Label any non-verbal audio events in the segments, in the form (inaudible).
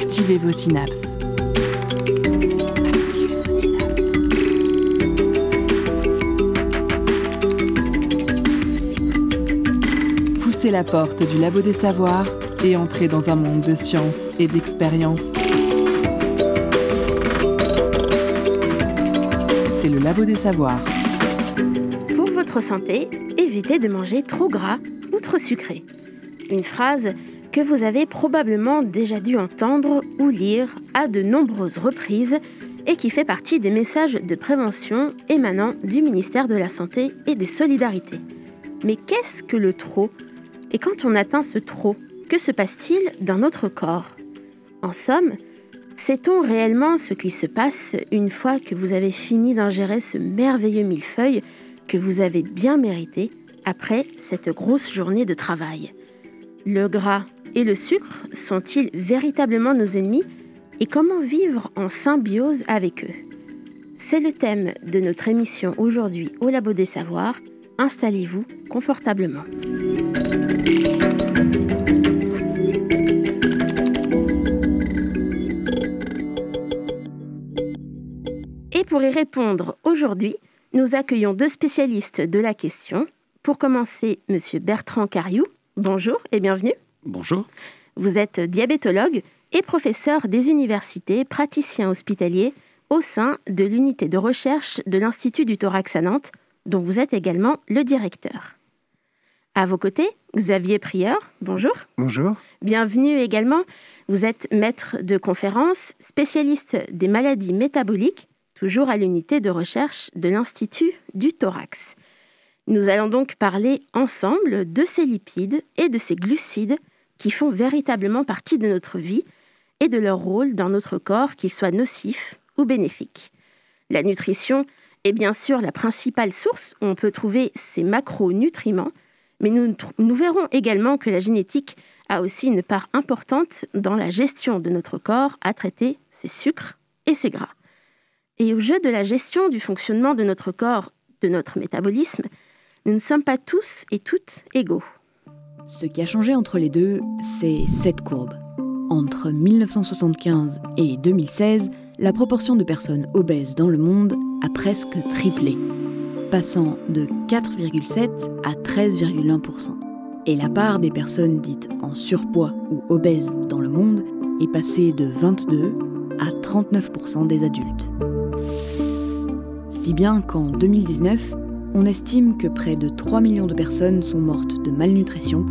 Activez vos synapses. Activez. Poussez la porte du labo des savoirs et entrez dans un monde de science et d'expérience. C'est le labo des savoirs. Pour votre santé, évitez de manger trop gras ou trop sucré. Une phrase que vous avez probablement déjà dû entendre ou lire à de nombreuses reprises et qui fait partie des messages de prévention émanant du ministère de la Santé et des Solidarités. Mais qu'est-ce que le trop? Et quand on atteint ce trop, que se passe-t-il dans notre corps? En somme, sait-on réellement ce qui se passe une fois que vous avez fini d'ingérer ce merveilleux millefeuille que vous avez bien mérité après cette grosse journée de travail? Le gras et le sucre sont-ils véritablement nos ennemis et comment vivre en symbiose avec eux? C'est le thème de notre émission aujourd'hui au Labo des Savoirs. Installez-vous confortablement. Et pour y répondre aujourd'hui, nous accueillons deux spécialistes de la question. Pour commencer, Monsieur Bertrand Cariou. Bonjour et bienvenue. Bonjour. Vous êtes diabétologue et professeur des universités, praticien hospitalier au sein de l'unité de recherche de l'Institut du thorax à Nantes, dont vous êtes également le directeur. À vos côtés, Xavier Prieur. Bonjour. Bonjour. Bienvenue également. Vous êtes maître de conférence, spécialiste des maladies métaboliques, toujours à l'unité de recherche de l'Institut du thorax. Nous allons donc parler ensemble de ces lipides et de ces glucides qui font véritablement partie de notre vie et de leur rôle dans notre corps, qu'ils soient nocifs ou bénéfiques. La nutrition est bien sûr la principale source où on peut trouver ces macronutriments, mais nous, nous verrons également que la génétique a aussi une part importante dans la gestion de notre corps à traiter ces sucres et ces gras. Et au jeu de la gestion du fonctionnement de notre corps, de notre métabolisme, nous ne sommes pas tous et toutes égaux. Ce qui a changé entre les deux, c'est cette courbe. Entre 1975 et 2016, la proportion de personnes obèses dans le monde a presque triplé, passant de 4,7 à 13,1%. Et la part des personnes dites en surpoids ou obèses dans le monde est passée de 22 à 39% des adultes. Si bien qu'en 2019, on estime que près de 3 millions de personnes sont mortes de malnutrition,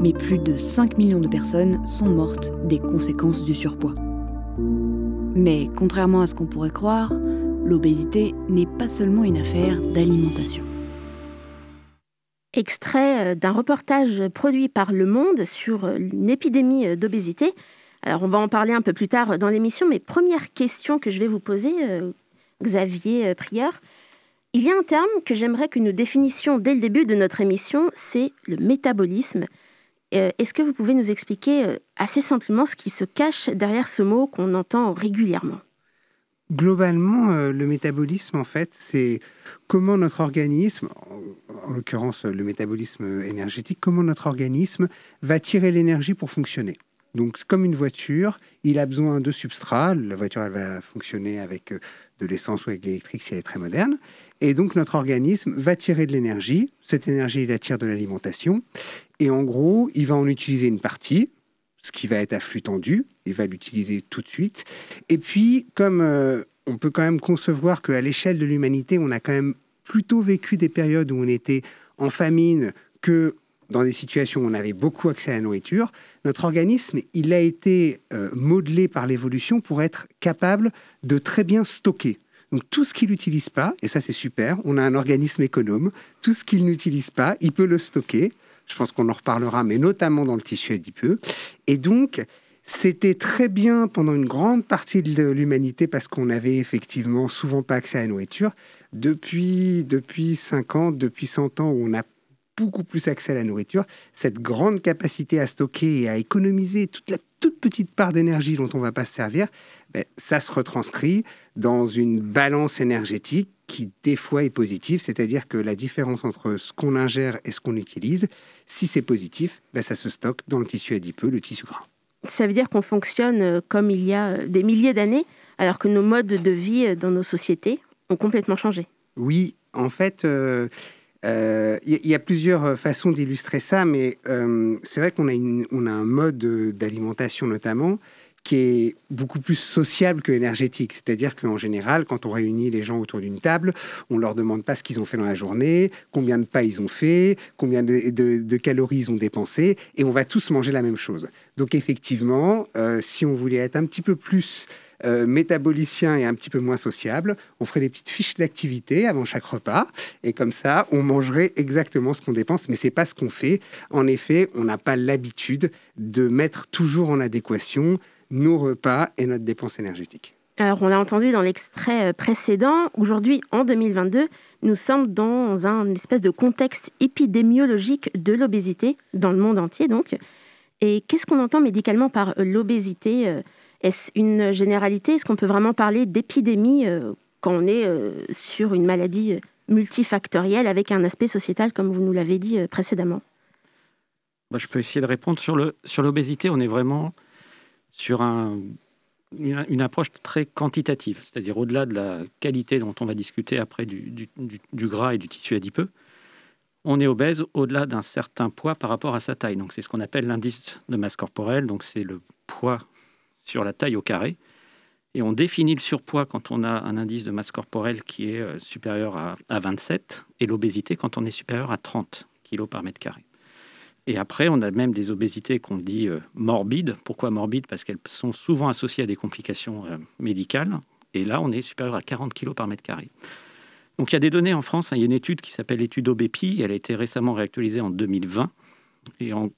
mais plus de 5 millions de personnes sont mortes des conséquences du surpoids. Mais contrairement à ce qu'on pourrait croire, l'obésité n'est pas seulement une affaire d'alimentation. Extrait euh, d'un reportage produit par Le Monde sur euh, une épidémie euh, d'obésité. Alors on va en parler un peu plus tard dans l'émission, mais première question que je vais vous poser, Xavier Prieur. Il y a un terme que j'aimerais que nous définissions dès le début de notre émission, c'est le métabolisme. Est-ce que vous pouvez nous expliquer assez simplement ce qui se cache derrière ce mot qu'on entend régulièrement? Globalement, le métabolisme, en fait, c'est comment notre organisme, en, en l'occurrence le métabolisme énergétique, comment notre organisme va tirer l'énergie pour fonctionner. Donc, comme une voiture, il a besoin de substrat. La voiture, elle va fonctionner avec de l'essence ou avec l'électrique si elle est très moderne. Et donc, notre organisme va tirer de l'énergie. Cette énergie, il la tire de l'alimentation. Et en gros, il va en utiliser une partie, ce qui va être à flux tendu. Il va l'utiliser tout de suite. Et puis, comme euh, on peut quand même concevoir qu'à l'échelle de l'humanité, on a quand même plutôt vécu des périodes où on était en famine que dans des situations où on avait beaucoup accès à la nourriture, notre organisme, il a été euh, modelé par l'évolution pour être capable de très bien stocker. Donc tout ce qu'il n'utilise pas, et ça c'est super, on a un organisme économe, tout ce qu'il n'utilise pas, il peut le stocker. Je pense qu'on en reparlera, mais notamment dans le tissu adipeux. Et donc, c'était très bien pendant une grande partie de l'humanité parce qu'on avait effectivement souvent pas accès à la nourriture. Depuis, depuis 50, depuis 100 ans, on a beaucoup plus accès à la nourriture, cette grande capacité à stocker et à économiser toute la toute petite part d'énergie dont on ne va pas se servir, ben, ça se retranscrit dans une balance énergétique qui des fois est positive, c'est-à-dire que la différence entre ce qu'on ingère et ce qu'on utilise, si c'est positif, ben, ça se stocke dans le tissu adipeux, le tissu gras. Ça veut dire qu'on fonctionne comme il y a des milliers d'années, alors que nos modes de vie dans nos sociétés ont complètement changé. Oui, en fait, il y, a plusieurs façons d'illustrer ça, mais c'est vrai qu'on a, on a un mode d'alimentation notamment qui est beaucoup plus sociable que énergétique. C'est-à-dire qu'en général, quand on réunit les gens autour d'une table, on leur demande pas ce qu'ils ont fait dans la journée, combien de pas ils ont fait, combien de, calories ils ont dépensé, et on va tous manger la même chose. Donc effectivement, euh, si on voulait être un petit peu plus euh, métabolicien et un petit peu moins sociable, on ferait des petites fiches d'activité avant chaque repas, et comme ça, on mangerait exactement ce qu'on dépense, mais c'est pas ce qu'on fait. En effet, on n'a pas l'habitude de mettre toujours en adéquation nos repas et notre dépense énergétique. Alors, on l'a entendu dans l'extrait euh, précédent. Aujourd'hui, en 2022, nous sommes dans un espèce de contexte épidémiologique de l'obésité, dans le monde entier donc. Et qu'est-ce qu'on entend médicalement par euh, l'obésité euh, Est-ce une généralité? Est-ce qu'on peut vraiment parler d'épidémie quand on est sur une maladie multifactorielle avec un aspect sociétal, comme vous nous l'avez dit précédemment? Bah, Je peux essayer de répondre sur l'obésité. Sur on est vraiment sur une, approche très quantitative, c'est-à-dire au-delà de la qualité dont on va discuter après du, gras et du tissu adipeux, on est obèse au-delà d'un certain poids par rapport à sa taille. Donc c'est ce qu'on appelle l'indice de masse corporelle, donc c'est le poids sur la taille au carré. Et on définit le surpoids quand on a un indice de masse corporelle qui est euh, supérieur à, à 27 et l'obésité quand on est supérieur à 30 kg par mètre carré. Et après, on a même des obésités qu'on dit euh, morbides. Pourquoi morbides? Parce qu'elles sont souvent associées à des complications euh, médicales. Et là, on est supérieur à 40 kg par mètre carré. Donc il y a des données en France. Hein. il y a une étude qui s'appelle l'étude OBEPI. Elle a été récemment réactualisée en 2020. Et on,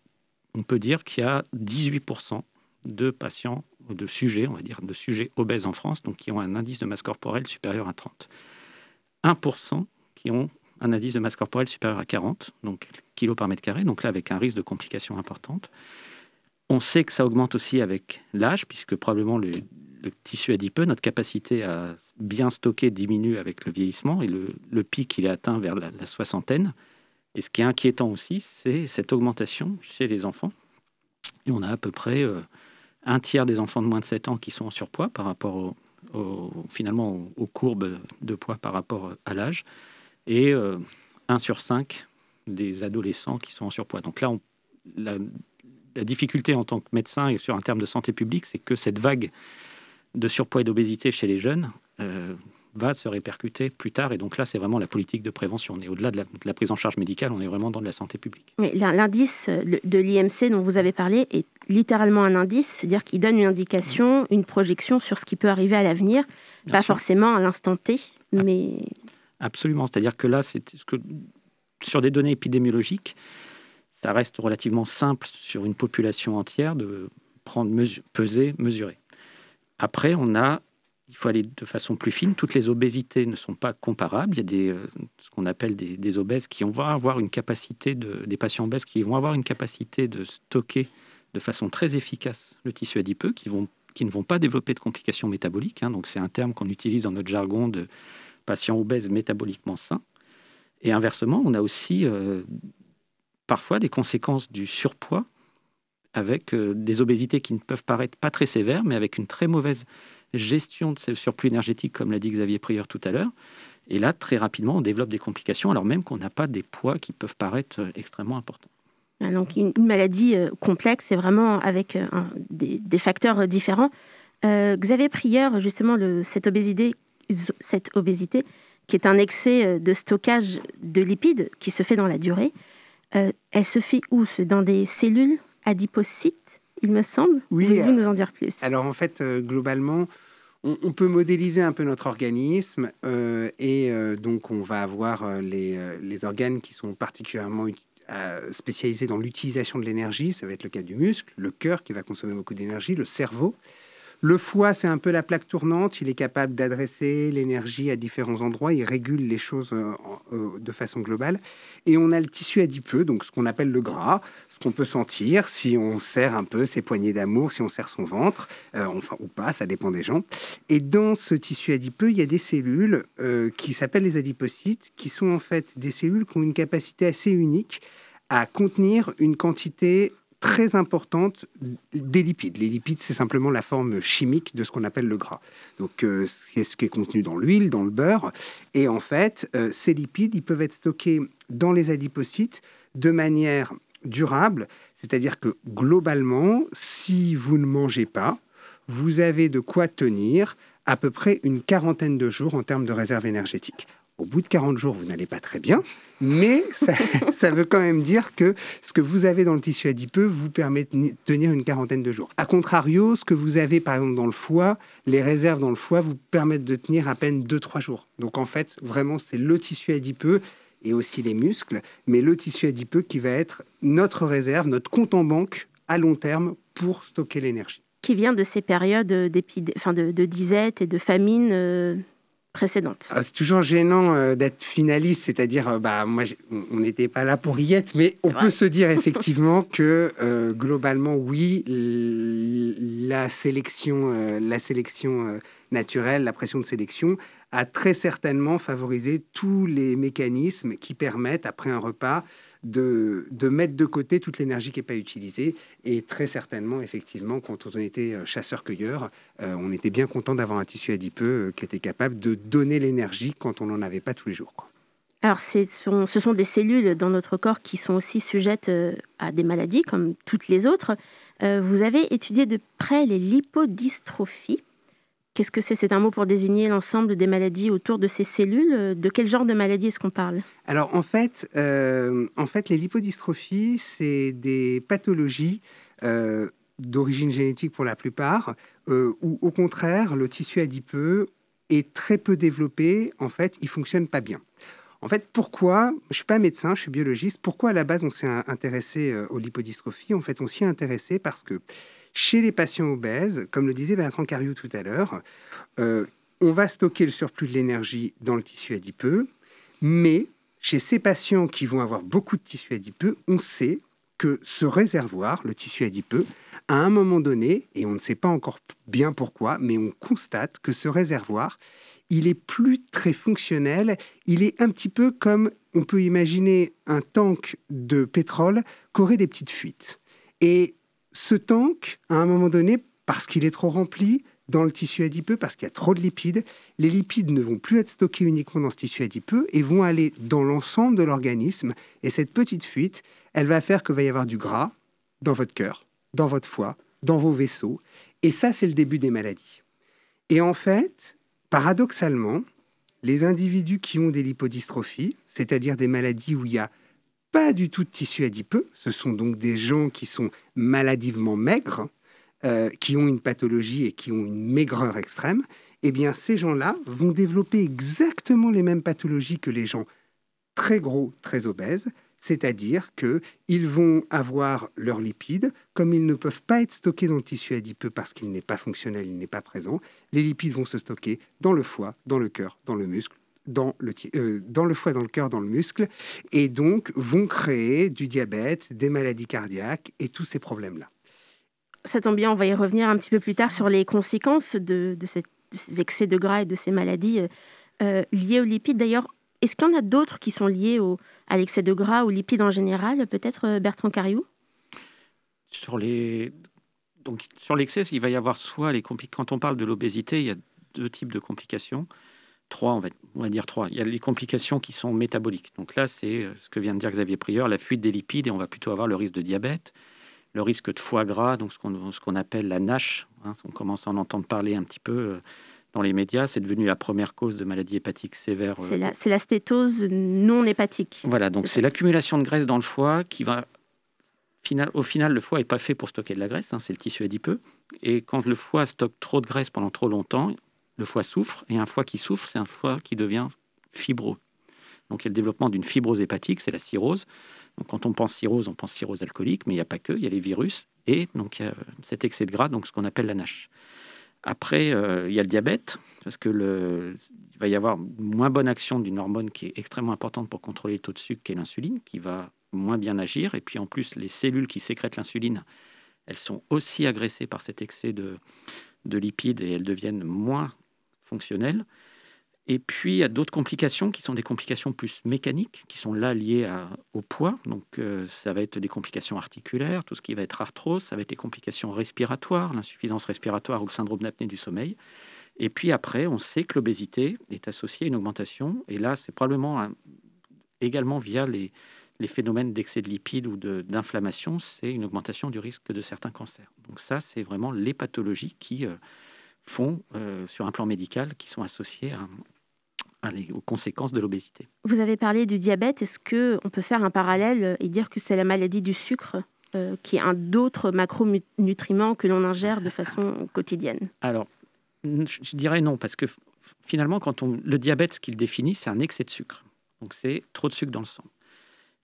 peut dire qu'il y a 18% de patients, de sujets, on va dire, de sujets obèses en France, donc qui ont un indice de masse corporelle supérieur à 30. 1% qui ont un indice de masse corporelle supérieur à 40, donc kg par mètre carré, donc là avec un risque de complications importantes. On sait que ça augmente aussi avec l'âge, puisque probablement le, tissu adipeux, notre capacité à bien stocker diminue avec le vieillissement, et le, pic, il est atteint vers la, soixantaine. Et ce qui est inquiétant aussi, c'est cette augmentation chez les enfants. Et on a à peu près euh, un tiers des enfants de moins de 7 ans qui sont en surpoids par rapport finalement aux courbes de poids par rapport à l'âge et 1 euh, sur 5 des adolescents qui sont en surpoids. Donc là, la, difficulté en tant que médecin et sur un terme de santé publique, c'est que cette vague de surpoids et d'obésité chez les jeunes euh, va se répercuter plus tard. Et donc là, c'est vraiment la politique de prévention. On est au-delà de, la, prise en charge médicale, on est vraiment dans de la santé publique. L'indice de l'IMC dont vous avez parlé est littéralement un indice, c'est-à-dire qu'il donne une indication, une projection sur ce qui peut arriver à l'avenir, pas forcément à l'instant T, ah. mais... Absolument. C'est-à-dire que là, c'est ce que sur des données épidémiologiques, ça reste relativement simple sur une population entière de prendre, peser, mesurer. Après, on a, il faut aller de façon plus fine. Toutes les obésités ne sont pas comparables. Il y a des, ce qu'on appelle des, obèses qui vont avoir une capacité de, des patients obèses qui vont avoir une capacité de stocker de façon très efficace le tissu adipeux, qui vont qui ne vont pas développer de complications métaboliques. Hein. donc c'est un terme qu'on utilise dans notre jargon de patients obèses métaboliquement sains. Et inversement, on a aussi euh, parfois des conséquences du surpoids avec euh, des obésités qui ne peuvent paraître pas très sévères, mais avec une très mauvaise gestion de ce surplus énergétique, comme l'a dit Xavier Prieur tout à l'heure. Et là, très rapidement, on développe des complications, alors même qu'on n'a pas des poids qui peuvent paraître euh, extrêmement importants. Ah, donc une, maladie complexe, c'est vraiment avec des, facteurs différents. Xavier Prieur, justement, cette obésité cette obésité, qui est un excès euh, de stockage de lipides qui se fait dans la durée, euh, elle se fait où? Dans des cellules adipocytes, il me semble? Oui. Pouvez-vous nous en dire plus? Alors en fait, euh, globalement, on, peut modéliser un peu notre organisme et donc on va avoir les, les, organes qui sont particulièrement spécialisés dans l'utilisation de l'énergie. Ça va être le cas du muscle, le cœur qui va consommer beaucoup d'énergie, le cerveau. Le foie, c'est un peu la plaque tournante. Il est capable d'adresser l'énergie à différents endroits. Il régule les choses euh, euh, de façon globale. Et on a le tissu adipeux, donc ce qu'on appelle le gras, ce qu'on peut sentir si on serre un peu ses poignées d'amour, si on serre son ventre, euh, enfin ou pas, ça dépend des gens. Et dans ce tissu adipeux, il y a des cellules qui s'appellent les adipocytes, qui sont en fait des cellules qui ont une capacité assez unique à contenir une quantité très importante des lipides. Les lipides, c'est simplement la forme chimique de ce qu'on appelle le gras. Donc, euh, c'est ce qui est contenu dans l'huile, dans le beurre. Et en fait, euh, ces lipides, ils peuvent être stockés dans les adipocytes de manière durable, c'est-à-dire que globalement, si vous ne mangez pas, vous avez de quoi tenir à peu près une quarantaine de jours en termes de réserve énergétique. Au bout de 40 jours, vous n'allez pas très bien, mais (laughs) ça, veut quand même dire que ce que vous avez dans le tissu adipeux vous permet de tenir une quarantaine de jours. A contrario, ce que vous avez par exemple dans le foie, les réserves dans le foie vous permettent de tenir à peine 2-3 jours. Donc en fait, vraiment, c'est le tissu adipeux et aussi les muscles, mais le tissu adipeux qui va être notre réserve, notre compte en banque à long terme pour stocker l'énergie. Qui vient de ces périodes enfin de, de, disette et de famine euh, précédente. Ah, c'est toujours gênant euh, d'être finaliste, c'est-à-dire, euh, bah, moi, on n'était pas là pour y être, mais on peut se dire effectivement (laughs) que euh, globalement, oui, la sélection, la sélection naturelle, la pression de sélection a très certainement favorisé tous les mécanismes qui permettent, après un repas, de, de mettre de côté toute l'énergie qui n'est pas utilisée. Et très certainement, effectivement, quand on était euh, chasseur-cueilleur, euh, on était bien content d'avoir un tissu adipeux euh, qui était capable de donner l'énergie quand on n'en avait pas tous les jours. Alors, ce sont, ce sont des cellules dans notre corps qui sont aussi sujettes à des maladies comme toutes les autres. Vous avez étudié de près les lipodystrophies. Qu'est-ce que c'est? C'est un mot pour désigner l'ensemble des maladies autour de ces cellules? De quel genre de maladie est-ce qu'on parle? Alors en fait, euh, en fait, les lipodystrophies, c'est des pathologies euh, d'origine génétique pour la plupart, euh, où au contraire, le tissu adipeux est très peu développé. En fait, il fonctionne pas bien. En fait, pourquoi Je suis pas médecin, je suis biologiste. Pourquoi à la base on s'est intéressé aux lipodystrophies? En fait, on s'y est intéressé parce que chez les patients obèses, comme le disait Bertrand Cariou tout à l'heure, euh, on va stocker le surplus de l'énergie dans le tissu adipeux, mais chez ces patients qui vont avoir beaucoup de tissu adipeux, on sait que ce réservoir, le tissu adipeux, à un moment donné, et on ne sait pas encore bien pourquoi, mais on constate que ce réservoir, il est plus très fonctionnel, il est un petit peu comme on peut imaginer un tank de pétrole qui aurait des petites fuites. Et ce tank, à un moment donné, parce qu'il est trop rempli dans le tissu adipeux, parce qu'il y a trop de lipides, les lipides ne vont plus être stockés uniquement dans ce tissu adipeux et vont aller dans l'ensemble de l'organisme. Et cette petite fuite, elle va faire qu'il va y avoir du gras dans votre cœur, dans votre foie, dans vos vaisseaux. Et ça, c'est le début des maladies. Et en fait, paradoxalement, les individus qui ont des lipodystrophies, c'est-à-dire des maladies où il y a pas du tout de tissu adipeux. Ce sont donc des gens qui sont maladivement maigres, euh, qui ont une pathologie et qui ont une maigreur extrême. Eh bien, ces gens-là vont développer exactement les mêmes pathologies que les gens très gros, très obèses, c'est-à-dire qu'ils vont avoir leurs lipides, comme ils ne peuvent pas être stockés dans le tissu adipeux parce qu'il n'est pas fonctionnel, il n'est pas présent, les lipides vont se stocker dans le foie, dans le cœur, dans le muscle, dans le, euh, dans le foie, dans le cœur, dans le muscle, et donc vont créer du diabète, des maladies cardiaques et tous ces problèmes-là. Ça tombe bien, on va y revenir un petit peu plus tard sur les conséquences de, de, ces excès de gras et de ces maladies euh, euh, liées aux lipides. D'ailleurs, est-ce qu'il y en a d'autres qui sont liés au, à l'excès de gras, aux lipides en général Peut-être Bertrand Cariou? Sur les... Donc, sur l'excès, il va y avoir soit les quand on parle de l'obésité, il y a deux types de complications trois, on va, on va, dire trois. Il y a les complications qui sont métaboliques. Donc là, c'est euh, ce que vient de dire Xavier Prieur, la fuite des lipides, et on va plutôt avoir le risque de diabète, le risque de foie gras, donc ce qu'on appelle la NASH. Hein, on commence à en entendre parler un petit peu euh, dans les médias. C'est devenu la première cause de maladie hépatique sévère. C'est la, la, stétose non hépatique. Voilà, donc c'est l'accumulation de graisse dans le foie qui va Final, au final, le foie n'est pas fait pour stocker de la graisse, hein, c'est le tissu adipeux. Et quand le foie stocke trop de graisse pendant trop longtemps, le foie souffre, et un foie qui souffre, c'est un foie qui devient fibreux. Donc il y a le développement d'une fibrose hépatique, c'est la cirrhose. Donc quand on pense cirrhose, on pense cirrhose alcoolique, mais il n'y a pas que, il y a les virus, et donc a cet excès de gras, donc ce qu'on appelle la NASH. Après, euh, il y a le diabète, parce que il va y avoir moins bonne action d'une hormone qui est extrêmement importante pour contrôler le taux de sucre, qui est l'insuline, qui va moins bien agir. Et puis en plus, les cellules qui sécrètent l'insuline, elles sont aussi agressées par cet excès de lipides et elles deviennent moins Et puis, il y a d'autres complications qui sont des complications plus mécaniques, qui sont là liées au poids. Donc, euh, ça va être des complications articulaires, tout ce qui va être arthrose, ça va être des complications respiratoires, l'insuffisance respiratoire ou le syndrome d'apnée du sommeil. Et puis après, on sait que l'obésité est associée à une augmentation. Et là, c'est probablement également via les, phénomènes d'excès de lipides ou d'inflammation, c'est une augmentation du risque de certains cancers. Donc ça, c'est vraiment les pathologies qui euh, font, euh, sur un plan médical, qui sont associées à, aux conséquences de l'obésité. Vous avez parlé du diabète. Est-ce qu'on peut faire un parallèle et dire que c'est la maladie du sucre euh, qui est un d'autres macronutriments que l'on ingère de façon quotidienne? Alors, je dirais non, parce que finalement, quand on, le diabète, ce qu'il définit, c'est un excès de sucre. Donc, c'est trop de sucre dans le sang.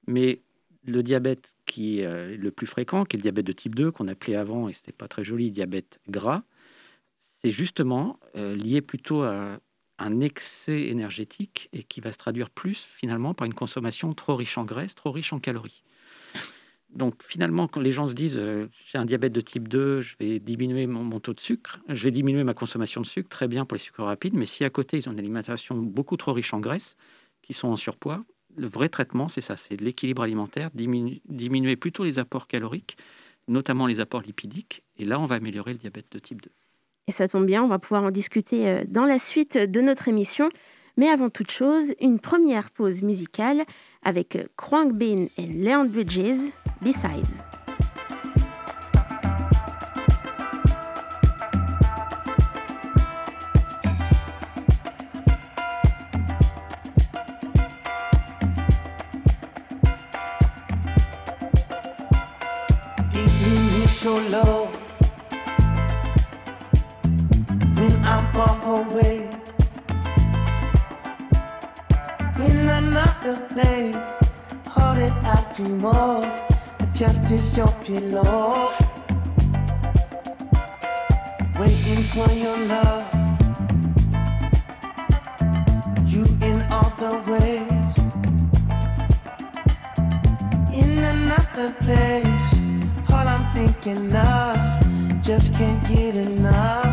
Mais le diabète qui est euh, le plus fréquent, qui est le diabète de type 2, qu'on appelait avant, et c'était pas très joli, diabète gras, c'est justement euh, lié plutôt à un excès énergétique et qui va se traduire plus finalement par une consommation trop riche en graisse, trop riche en calories. Donc finalement, quand les gens se disent euh, j'ai un diabète de type 2, je vais diminuer mon, taux de sucre, je vais diminuer ma consommation de sucre, très bien pour les sucres rapides, mais si à côté ils ont une alimentation beaucoup trop riche en graisse, qui sont en surpoids, le vrai traitement c'est ça, c'est l'équilibre alimentaire, diminuer plutôt les apports caloriques, notamment les apports lipidiques, et là on va améliorer le diabète de type 2. Et ça tombe bien, on va pouvoir en discuter euh, dans la suite de notre émission. Mais avant toute chose, une première pause musicale avec Krang Bin et Leon Bridges, Besides. Another place. All I'm thinking of. Just can't get enough.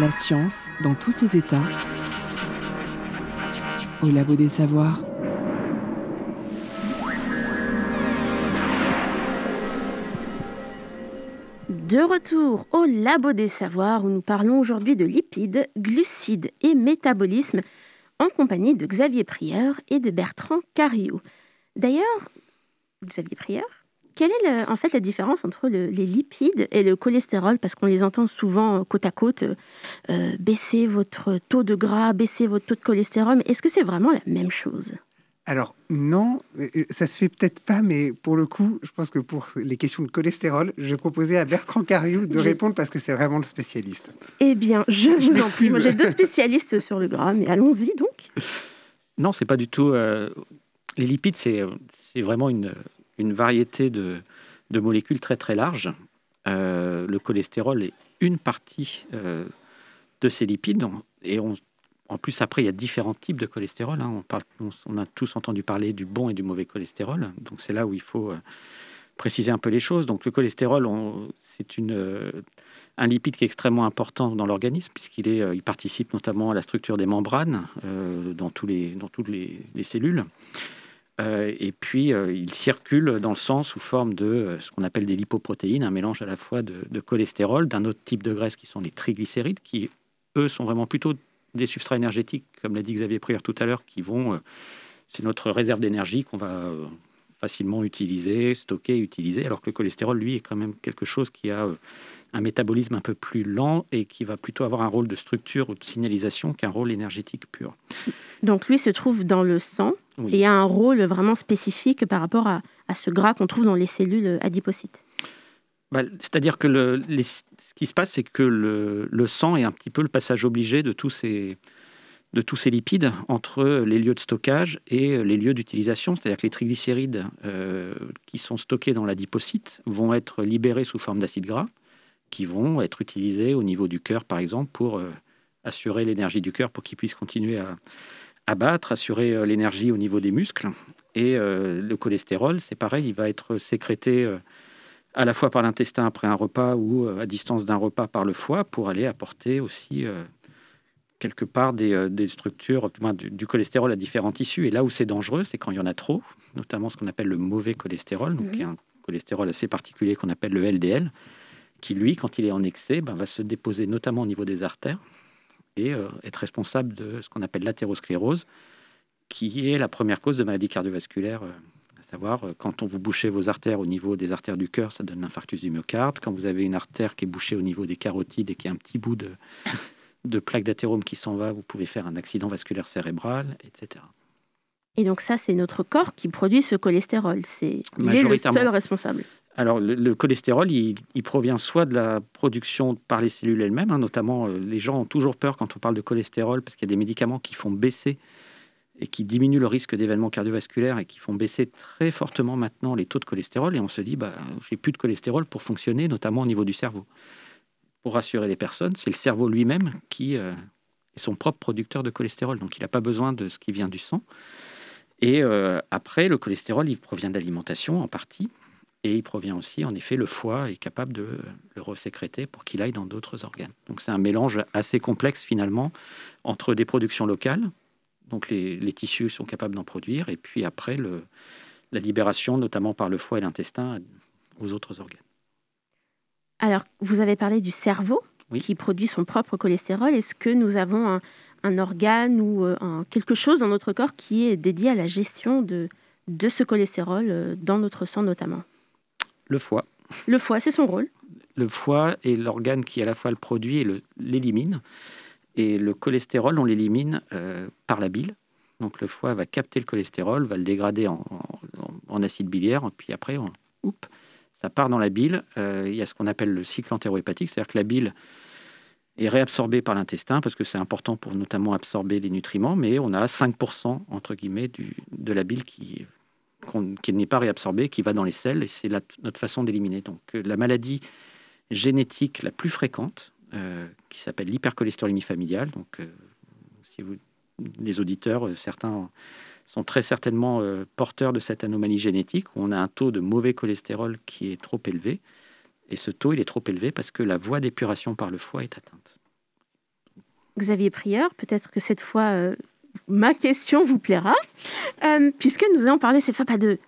La science dans tous ses états. Au labo des savoirs. De retour au Labo des Savoirs où nous parlons aujourd'hui de lipides, glucides et métabolisme en compagnie de Xavier Prieur et de Bertrand Cariou. D'ailleurs, Xavier Prieur, quelle est le- en fait la différence entre le- les lipides et le cholestérol? Parce qu'on les entend souvent euh, côte à côte, euh, euh, baisser votre taux de gras, baisser votre taux de cholestérol. Est-ce que c'est vraiment la même chose? Alors non, euh, ça se fait peut-être pas, mais pour le coup, je pense que pour les questions de cholestérol, je vais proposer à Bertrand Cariou de répondre parce que c'est vraiment le spécialiste. Eh bien, je Je (laughs) vous en prie. Moi, j'ai deux spécialistes sur le gras, mais allons-y donc. Non, c'est pas du tout. euh, les lipides, c'est c'est vraiment une, une variété de, molécules très très large. Euh, le cholestérol est une partie euh, de ces lipides. Et on, en plus, après, il y a différents types de cholestérol. hein. On, parle, on, a tous entendu parler du bon et du mauvais cholestérol. Donc c'est là où il faut euh, préciser un peu les choses. Donc le cholestérol, c'est un lipide qui est extrêmement important dans l'organisme puisqu'il participe notamment à la structure des membranes dans, tous les, dans toutes les cellules. Euh, et puis, euh, il circule dans le sang sous forme de euh, ce qu'on appelle des lipoprotéines, un mélange à la fois de, de cholestérol, d'un autre type de graisse qui sont les triglycérides, qui, eux, sont vraiment plutôt des substrats énergétiques, comme l'a dit Xavier Prieur tout à l'heure, qui vont... euh, c'est notre réserve d'énergie qu'on va facilement utiliser, stocker, utiliser, alors que le cholestérol, lui, est quand même quelque chose qui a un métabolisme un peu plus lent et qui va plutôt avoir un rôle de structure ou de signalisation qu'un rôle énergétique pur. Donc, lui se trouve dans le sang Oui. et a un rôle vraiment spécifique par rapport à, à ce gras qu'on trouve dans les cellules adipocytes. Bah, C'est-à-dire que le, les- ce qui se passe, c'est que le, le sang est un petit peu le passage obligé de tous ces, de tous ces lipides entre les lieux de stockage et les lieux d'utilisation. C'est-à-dire que les triglycérides euh, qui sont stockés dans l'adipocyte vont être libérés sous forme d'acides gras, qui vont être utilisés au niveau du cœur, par exemple, pour euh, assurer l'énergie du cœur pour qu'il puisse continuer à, à battre, assurer euh, l'énergie au niveau des muscles. Et euh, le cholestérol, c'est pareil, il va être sécrété à la fois par l'intestin après un repas ou à distance d'un repas par le foie pour aller apporter aussi quelque part des, des structures, du, moins du, du cholestérol à différents tissus. Et là où c'est dangereux, c'est quand il y en a trop, notamment ce qu'on appelle le mauvais cholestérol, donc qui est un cholestérol assez particulier qu'on appelle le LDL, qui lui, quand il est en excès, ben, va se déposer notamment au niveau des artères et euh, être responsable de ce qu'on appelle l'athérosclérose, qui est la première cause de maladie cardiovasculaire euh, à savoir, euh, quand on vous bouchez vos artères au niveau des artères du cœur, ça donne l'infarctus du myocarde. Quand vous avez une artère qui est bouchée au niveau des carotides et qui a un petit bout de, (laughs) de plaque d'athérome qui s'en va, vous pouvez faire un accident vasculaire cérébral, etc. Et donc ça, c'est notre corps qui produit ce cholestérol. C'est il est le seul responsable. Alors, le, le cholestérol, il, il provient soit de la production par les cellules elles-mêmes, hein, notamment euh, les gens ont toujours peur quand on parle de cholestérol, parce qu'il y a des médicaments qui font baisser et qui diminuent le risque d'événements cardiovasculaires et qui font baisser très fortement maintenant les taux de cholestérol. Et on se dit, bah, j'ai plus de cholestérol pour fonctionner, notamment au niveau du cerveau. Pour rassurer les personnes, c'est le cerveau lui-même qui euh, est son propre producteur de cholestérol, donc il n'a pas besoin de ce qui vient du sang. Et euh, après, le cholestérol, il provient de l'alimentation en partie. Et il provient aussi, en effet, le foie est capable de le resécréter pour qu'il aille dans d'autres organes. Donc c'est un mélange assez complexe finalement entre des productions locales, donc les, les tissus sont capables d'en produire, et puis après le, la libération, notamment par le foie et l'intestin, aux autres organes. Alors, vous avez parlé du cerveau Oui. qui produit son propre cholestérol. Est-ce que nous avons un, un organe ou euh, un- quelque chose dans notre corps qui est dédié à la gestion de, de ce cholestérol euh, dans notre sang notamment? Le foie. Le foie, c'est son rôle. Le foie est l'organe qui à la fois le produit et le- l'élimine. Et le cholestérol, on l'élimine euh, par la bile. Donc le foie va capter le cholestérol, va le dégrader en, en- en acide biliaire, puis après, on, oup, ça part dans la bile. Euh, il y a ce qu'on appelle le cycle entérohépatique, c'est-à-dire que la bile est réabsorbée par l'intestin, parce que c'est important pour notamment absorber les nutriments, mais on a 5% entre guillemets du- de la bile qui, qu'on- qui n'est pas réabsorbée, qui va dans les selles, et c'est notre façon d'éliminer. Donc euh, la maladie génétique la plus fréquente, euh, qui s'appelle l'hypercholestérolémie familiale. Donc, euh, si vous, les auditeurs, certains sont très certainement porteurs de cette anomalie génétique où on a un taux de mauvais cholestérol qui est trop élevé. Et ce taux, il est trop élevé parce que la voie d'épuration par le foie est atteinte. Xavier Prieur, peut-être que cette fois, ma question vous plaira, euh, puisque nous allons parler cette fois pas de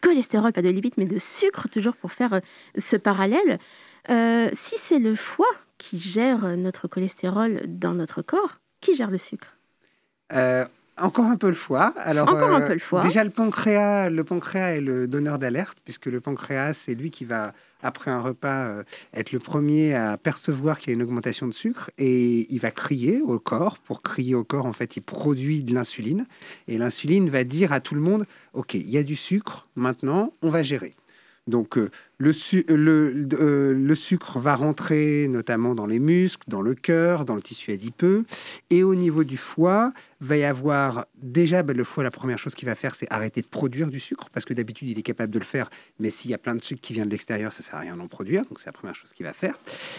cholestérol, pas de lipides, mais de sucre, toujours pour faire euh, ce parallèle. Euh, si c'est le foie qui gère notre cholestérol dans notre corps, qui gère le sucre? Euh, encore un peu le foie. Alors, Encore un peu le foie. Déjà, le pancréas, le pancréas est le donneur d'alerte, puisque le pancréas, c'est lui qui va, après un repas, euh, être le premier à percevoir qu'il y a une augmentation de sucre et il va crier au corps. Pour crier au corps, en fait, il produit de l'insuline. Et l'insuline va dire à tout le monde OK, il y a du sucre, maintenant, on va gérer. Donc, euh, le, su- euh, le, euh, le sucre va rentrer notamment dans les muscles, dans le cœur, dans le tissu adipeux. Et au niveau du foie, va y avoir déjà ben, le foie, la première chose qu'il va faire, c'est arrêter de produire du sucre, parce que d'habitude, il est capable de le faire, mais s'il y a plein de sucre qui vient de l'extérieur, ça sert à rien d'en produire, donc c'est la première chose qu'il va faire.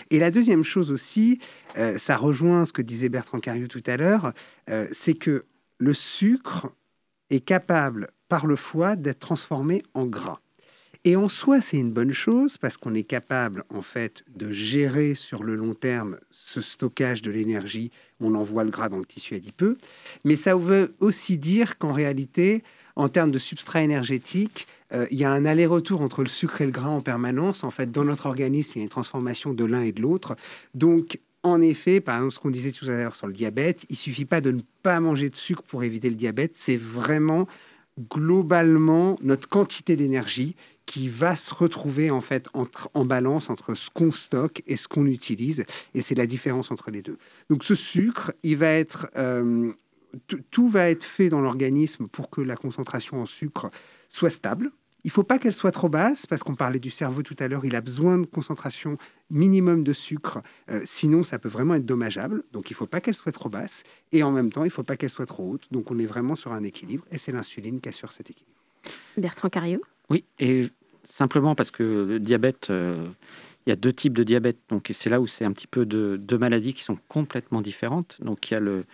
Et la deuxième chose aussi, ça rejoint ce que disait Bertrand Cariou tout à l'heure, c'est que le sucre est capable par le foie d'être transformé en gras. Et en soi, c'est une bonne chose parce qu'on est capable, en fait, de gérer sur le long terme ce stockage de l'énergie. On envoie le gras dans le tissu adipeux. Mais ça veut aussi dire qu'en réalité, en termes de substrat énergétique, euh, il y a un aller-retour entre le sucre et le gras en permanence. En fait, dans notre organisme, il y a une transformation de l'un et de l'autre. Donc, en effet, par exemple, ce qu'on disait tout à l'heure sur le diabète, il suffit pas de ne pas manger de sucre pour éviter le diabète. C'est vraiment globalement notre quantité d'énergie qui va se retrouver en fait entre, en balance entre ce qu'on stocke et ce qu'on utilise, et c'est la différence entre les deux. Donc ce sucre, il va être, euh, tout- tout va être fait dans l'organisme pour que la concentration en sucre soit stable. Il faut pas qu'elle soit trop basse, parce qu'on parlait du cerveau tout à l'heure, il a besoin de concentration minimum de sucre, euh, sinon ça peut vraiment être dommageable. Donc il faut pas qu'elle soit trop basse, et en même temps, il faut pas qu'elle soit trop haute. Donc on est vraiment sur un équilibre, et c'est l'insuline qui assure cet équilibre. Bertrand Cariou Oui, et simplement parce que le diabète, euh, il y a deux types de diabète, donc et c'est là où c'est un petit peu de deux maladies qui sont complètement différentes. Donc il y a le,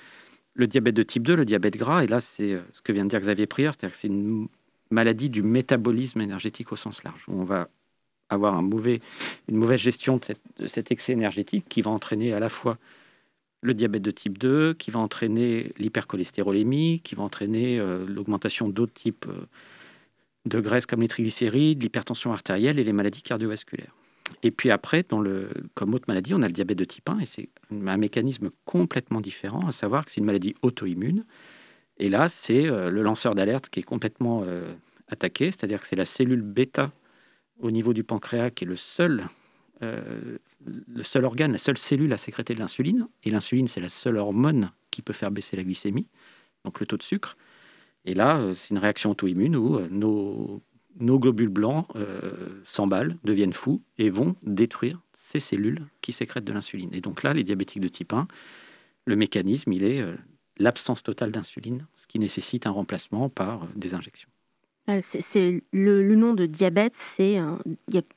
diabète de type 2, le diabète gras, et là c'est euh, ce que vient de dire Xavier Prieur, c'est-à-dire que c'est une maladie du métabolisme énergétique au sens large, où on va avoir une mauvaise gestion de cet excès énergétique qui va entraîner à la fois le diabète de type 2, qui va entraîner l'hypercholestérolémie, qui va entraîner euh, l'augmentation d'autres types euh, de graisses comme les triglycérides, l'hypertension artérielle et les maladies cardiovasculaires. Et puis après, comme autre maladie, on a le diabète de type 1 et c'est un mécanisme complètement différent, à savoir que c'est une maladie auto-immune. Et là, c'est euh, le lanceur d'alerte qui est complètement euh, attaqué, c'est-à-dire que c'est la cellule bêta au niveau du pancréas qui est le seul, euh, le seul organe, la seule cellule à sécréter de l'insuline. Et l'insuline, c'est la seule hormone qui peut faire baisser la glycémie, donc le taux de sucre. Et là, euh, c'est une réaction auto-immune où euh, nos, nos globules blancs euh, s'emballent, deviennent fous et vont détruire ces cellules qui sécrètent de l'insuline. Et donc là, les diabétiques de type 1, le mécanisme, il est l'absence totale d'insuline, ce qui nécessite un remplacement par des injections. C'est- le, le nom de diabète, c'est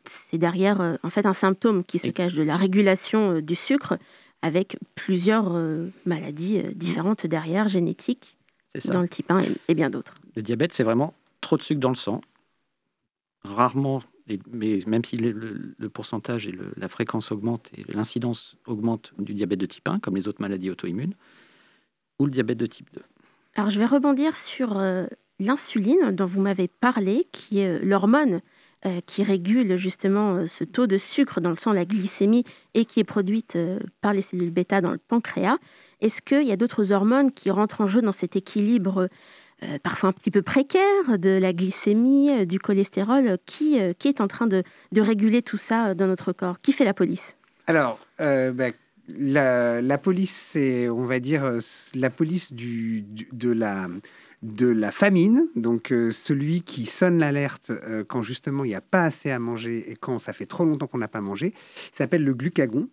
c'est derrière en fait un symptôme qui se cache de la régulation du sucre avec plusieurs maladies différentes derrière, génétiques, ça. dans le type 1 et, et bien d'autres. Le diabète, c'est vraiment trop de sucre dans le sang. Rarement, mais même si le, pourcentage et le- la fréquence augmente et l'incidence augmente du diabète de type 1, comme les autres maladies auto-immunes, ou le diabète de type 2. Alors je vais rebondir sur euh, l'insuline dont vous m'avez parlé, qui est euh, l'hormone qui régule justement euh, ce taux de sucre dans le sang, la glycémie, et qui est produite euh, par les cellules bêta dans le pancréas. Est-ce qu'il y a d'autres hormones qui rentrent en jeu dans cet équilibre euh, parfois un petit peu précaire de la glycémie, euh, du cholestérol euh, qui, euh, est en train de, réguler tout ça euh, dans notre corps? Qui fait la police? Alors, euh, bah, la, police, c'est, on va dire, euh, la police de, la, de la famine. Donc, euh, celui qui sonne l'alerte euh, quand justement il n'y a pas assez à manger et quand ça fait trop longtemps qu'on n'a pas mangé, s'appelle le glucagon.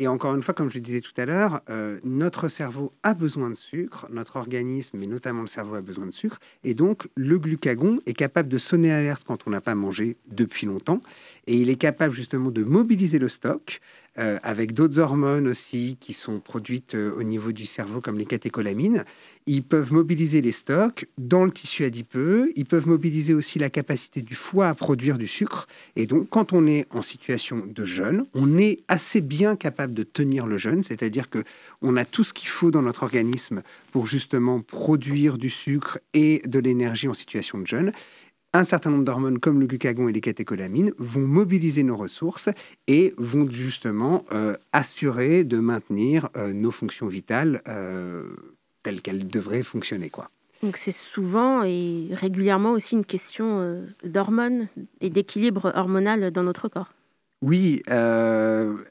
Et encore une fois, comme je disais tout à l'heure, euh, notre cerveau a besoin de sucre, notre organisme, mais notamment le cerveau, a besoin de sucre. Et donc, le glucagon est capable de sonner l'alerte quand on n'a pas mangé depuis longtemps. Et il est capable justement de mobiliser le stock euh, avec d'autres hormones aussi qui sont produites euh, au niveau du cerveau, comme les catécholamines. Ils peuvent mobiliser les stocks dans le tissu adipeux. Ils peuvent mobiliser aussi la capacité du foie à produire du sucre. Et donc, quand on est en situation de jeûne, on est assez bien capable de tenir le jeûne, c'est-à-dire que on a tout ce qu'il faut dans notre organisme pour justement produire du sucre et de l'énergie en situation de jeûne un certain nombre d'hormones comme le glucagon et les catécholamines vont mobiliser nos ressources et vont justement euh, assurer de maintenir euh, nos fonctions vitales euh, telles qu'elles devraient fonctionner. Quoi. Donc c'est souvent et régulièrement aussi une question d'hormones et d'équilibre hormonal dans notre corps. Oui,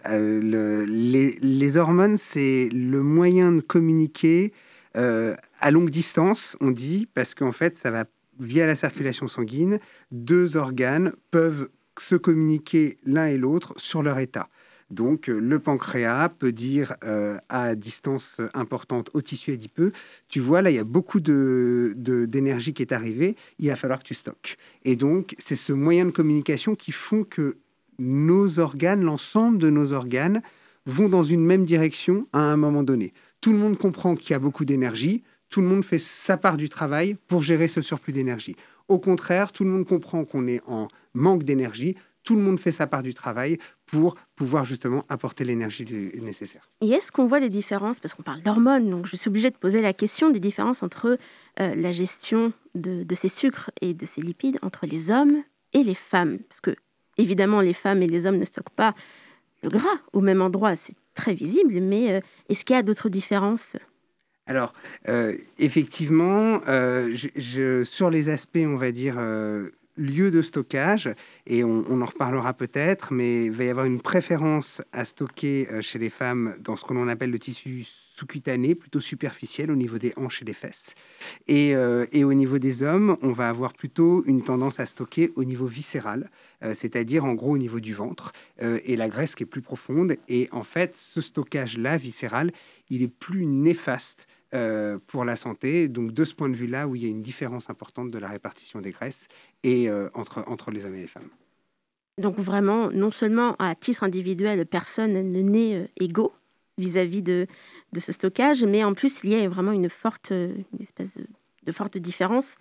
les, les, hormones, c'est le moyen de communiquer à longue distance, on dit, parce qu'en fait, ça va via la circulation sanguine, deux organes peuvent se communiquer l'un et l'autre sur leur état. Donc, euh, le pancréas peut dire euh, à distance importante au tissu adipeux, tu vois, là, il y a beaucoup d'énergie de, qui est arrivée, il va falloir que tu stockes. Et donc, c'est ce moyen de communication qui font que nos organes, l'ensemble de nos organes, vont dans une même direction à un moment donné. Tout le monde comprend qu'il y a beaucoup d'énergie, tout le monde fait sa part du travail pour gérer ce surplus d'énergie. Au contraire, tout le monde comprend qu'on est en manque d'énergie, tout le monde fait sa part du travail pour pouvoir justement apporter l'énergie nécessaire. Et est-ce qu'on voit des différences, parce qu'on parle d'hormones, donc je suis obligée de poser la question des différences entre euh, la gestion de, ces sucres et de ces lipides entre les hommes et les femmes? Parce que évidemment, les femmes et les hommes ne stockent pas le gras au même endroit, c'est très visible, mais euh, est-ce qu'il y a d'autres différences alors, euh, effectivement, euh, sur les aspects, on va dire, euh, lieu de stockage, et on, en reparlera peut-être, mais il va y avoir une préférence à stocker chez les femmes dans ce que l'on appelle le tissu sous-cutané, plutôt superficiel au niveau des hanches et des fesses. Et, et, au niveau des hommes, on va avoir plutôt une tendance à stocker au niveau viscéral, c'est-à-dire en gros au niveau du ventre, et la graisse qui est plus profonde. Et en fait, ce stockage-là, viscéral, il est plus néfaste euh, pour la santé. Donc de ce point de vue-là, où il y a une différence importante de la répartition des graisses et euh, entre, entre les hommes et les femmes. Donc vraiment, non seulement à titre individuel, personne ne naît euh, égaux vis-à-vis de, de, ce stockage, mais en plus, il y a vraiment une forte, une espèce de, forte différence.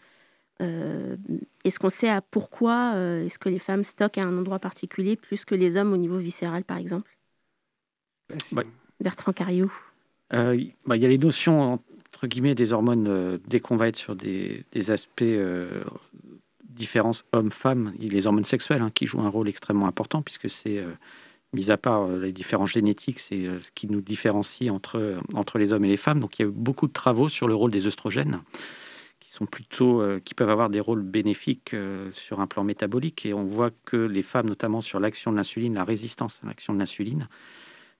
est-ce qu'on sait à pourquoi est-ce que les femmes stockent à un endroit particulier plus que les hommes au niveau viscéral, par exemple? Bertrand Cariou. Euh, bah, il y a les notions, entre guillemets, des hormones, euh, dès qu'on va être sur des, aspects euh, il y a les hormones sexuelles hein, qui jouent un rôle extrêmement important, puisque c'est, mis à part les différences génétiques, c'est ce qui nous différencie entre, entre les hommes et les femmes. Donc il y a eu beaucoup de travaux sur le rôle des œstrogènes qui sont plutôt, qui peuvent avoir des rôles bénéfiques sur un plan métabolique. Et on voit que les femmes, notamment sur l'action de l'insuline, la résistance à l'action de l'insuline,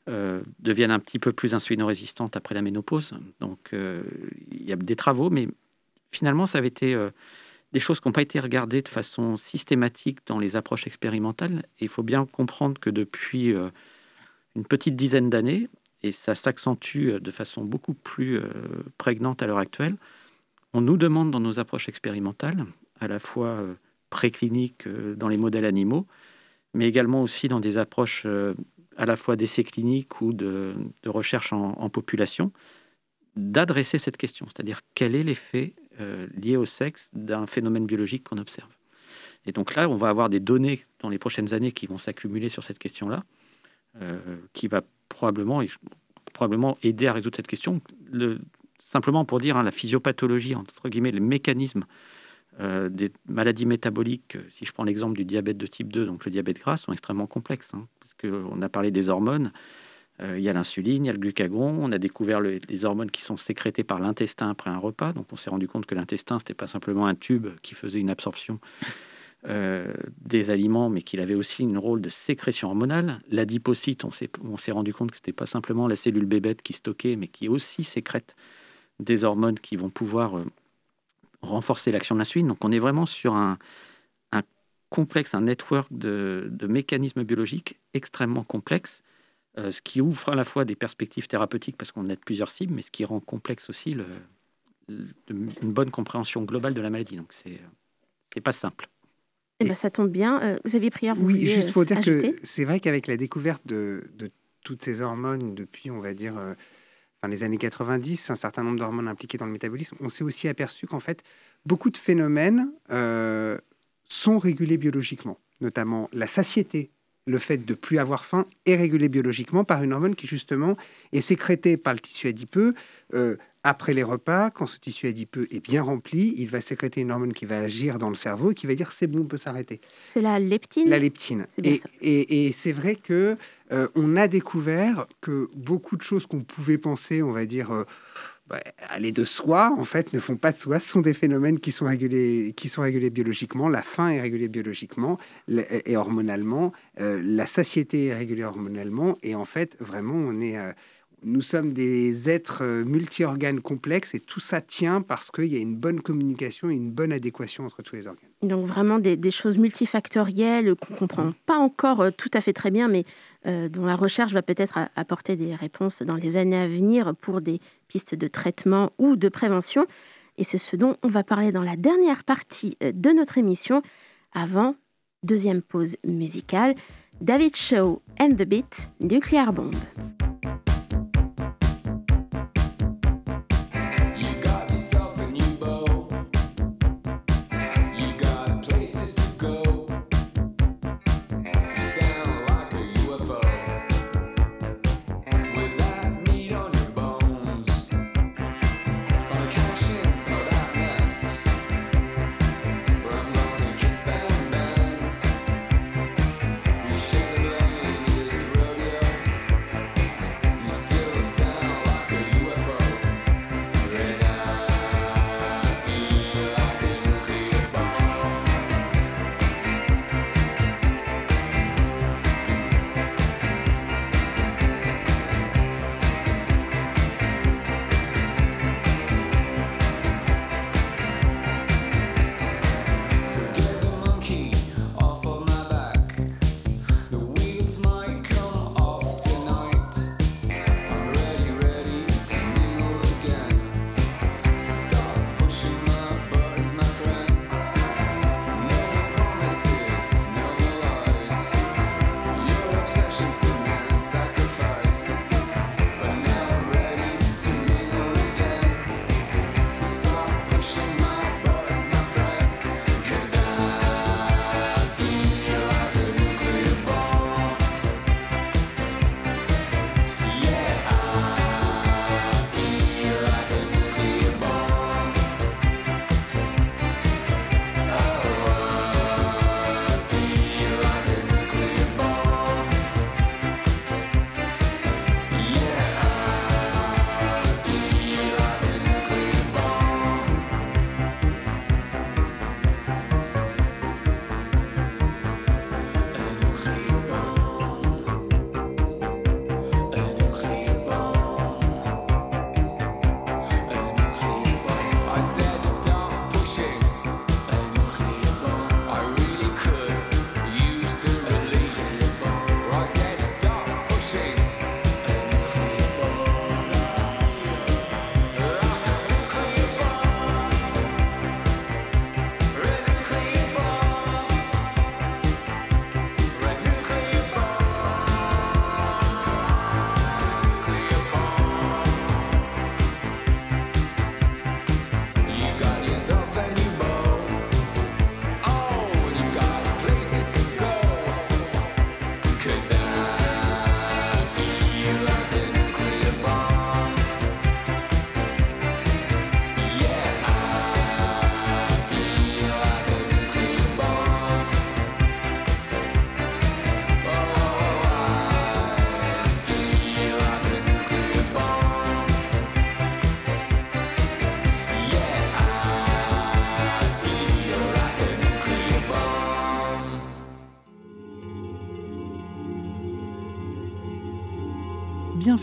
euh, deviennent un petit peu plus insulino-résistantes après la ménopause. Donc, euh, il y a des travaux, mais finalement, ça avait été euh, des choses qui n'ont pas été regardées de façon systématique dans les approches expérimentales. Il faut bien comprendre que depuis une petite dizaine d'années, et ça s'accentue de façon beaucoup plus prégnante à l'heure actuelle, on nous demande dans nos approches expérimentales, à la fois précliniques dans les modèles animaux, mais également aussi dans des approches à la fois d'essais cliniques ou de, recherche en, population, d'adresser cette question, c'est-à-dire quel est l'effet euh, lié au sexe d'un phénomène biologique qu'on observe? Et donc là, on va avoir des données dans les prochaines années qui vont s'accumuler sur cette question-là, euh, qui va probablement, probablement aider à résoudre cette question. Le, simplement pour dire hein, la physiopathologie, entre guillemets, les mécanismes euh, des maladies métaboliques, si je prends l'exemple du diabète de type 2, donc le diabète gras, sont extrêmement complexes. Hein qu'on a parlé des hormones. Euh, il y a l'insuline, il y a le glucagon. On a découvert les hormones qui sont sécrétées par l'intestin après un repas. Donc, on s'est rendu compte que l'intestin, c'était pas simplement un tube qui faisait une absorption euh, des aliments, mais qu'il avait aussi un rôle de sécrétion hormonale. L'adipocyte, on s'est rendu compte que c'était pas simplement la cellule bébête qui stockait, mais qui aussi sécrète des hormones qui vont pouvoir euh, renforcer l'action de l'insuline. Donc, on est vraiment sur un, complexe, un network de, mécanismes biologiques extrêmement complexes, euh, ce qui ouvre à la fois des perspectives thérapeutiques parce qu'on a plusieurs cibles, mais ce qui rend complexe aussi le, une bonne compréhension globale de la maladie. Donc c'est n'est pas simple. Et eh ben, ça tombe bien. Euh, Xavier Prière, vous Oui, juste pour dire que c'est vrai qu'avec la découverte de, toutes ces hormones depuis, on va dire, enfin, les années 90, un certain nombre d'hormones impliquées dans le métabolisme, on s'est aussi aperçu qu'en fait, beaucoup de phénomènes sont régulés biologiquement, notamment la satiété le fait de plus avoir faim est régulé biologiquement par une hormone qui justement est sécrétée par le tissu adipeux euh, après les repas. Quand ce tissu adipeux est bien rempli, il va sécréter une hormone qui va agir dans le cerveau et qui va dire c'est bon, on peut s'arrêter. C'est la leptine? La leptine. Et, et, c'est vrai que euh, on a découvert que beaucoup de choses qu'on pouvait penser, on va dire. Euh, bah, aller de soi, en fait, ne font pas de soi, sont des phénomènes qui sont régulés, qui sont régulés biologiquement. La faim est régulée biologiquement et hormonalement. Euh, la satiété est régulée hormonalement. Et en fait, vraiment, on est, euh, nous sommes des êtres euh, multi-organes complexes et tout ça tient parce qu'il y a une bonne communication et une bonne adéquation entre tous les organes. Donc vraiment des, des choses multifactorielles qu'on ne comprend pas encore tout à fait très bien, mais euh, dont la recherche va peut-être apporter des réponses dans les années à venir pour des pistes de traitement ou de prévention. Et c'est ce dont on va parler dans la dernière partie euh, de notre émission, avant deuxième pause musicale, David Shaw and the Beat, Nuclear Bomb.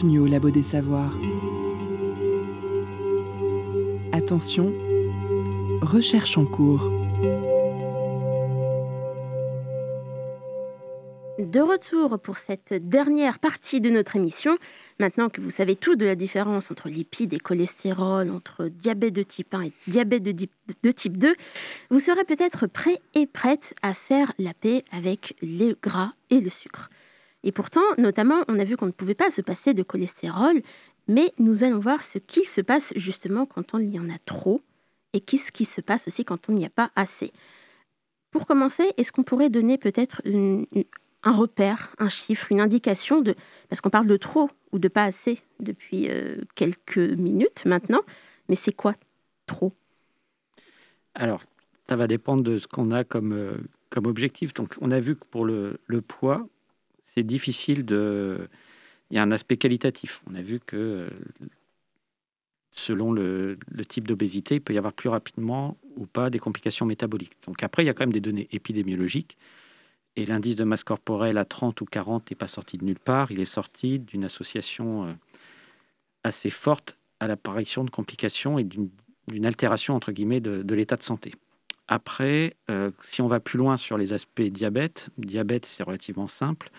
Au Labo des Savoirs. Attention, recherche en cours. De retour pour cette dernière partie de notre émission, maintenant que vous savez tout de la différence entre lipides et cholestérol, entre diabète de type 1 et diabète de type 2, vous serez peut-être prêt et prête à faire la paix avec les gras et le sucre. Et pourtant, notamment, on a vu qu'on ne pouvait pas se passer de cholestérol, mais nous allons voir ce qui se passe justement quand on y en a trop et qu'est-ce qui se passe aussi quand on n'y a pas assez. Pour commencer, est-ce qu'on pourrait donner peut-être un repère, un chiffre, une indication de... Parce qu'on parle de trop ou de pas assez depuis euh, quelques minutes maintenant, mais c'est quoi trop? Alors, ça va dépendre de ce qu'on a comme, euh, comme objectif. Donc, on a vu que pour le, le poids, c'est difficile de... Il y a un aspect qualitatif. On a vu que selon le, le type d'obésité, il peut y avoir plus rapidement ou pas des complications métaboliques. Donc après, il y a quand même des données épidémiologiques. Et l'indice de masse corporelle à 30 ou 40 n'est pas sorti de nulle part. Il est sorti d'une association euh, assez forte à l'apparition de complications et d'une altération, entre guillemets, de, l'état de santé. Après, euh, si on va plus loin sur les aspects diabète, diabète, c'est relativement simple.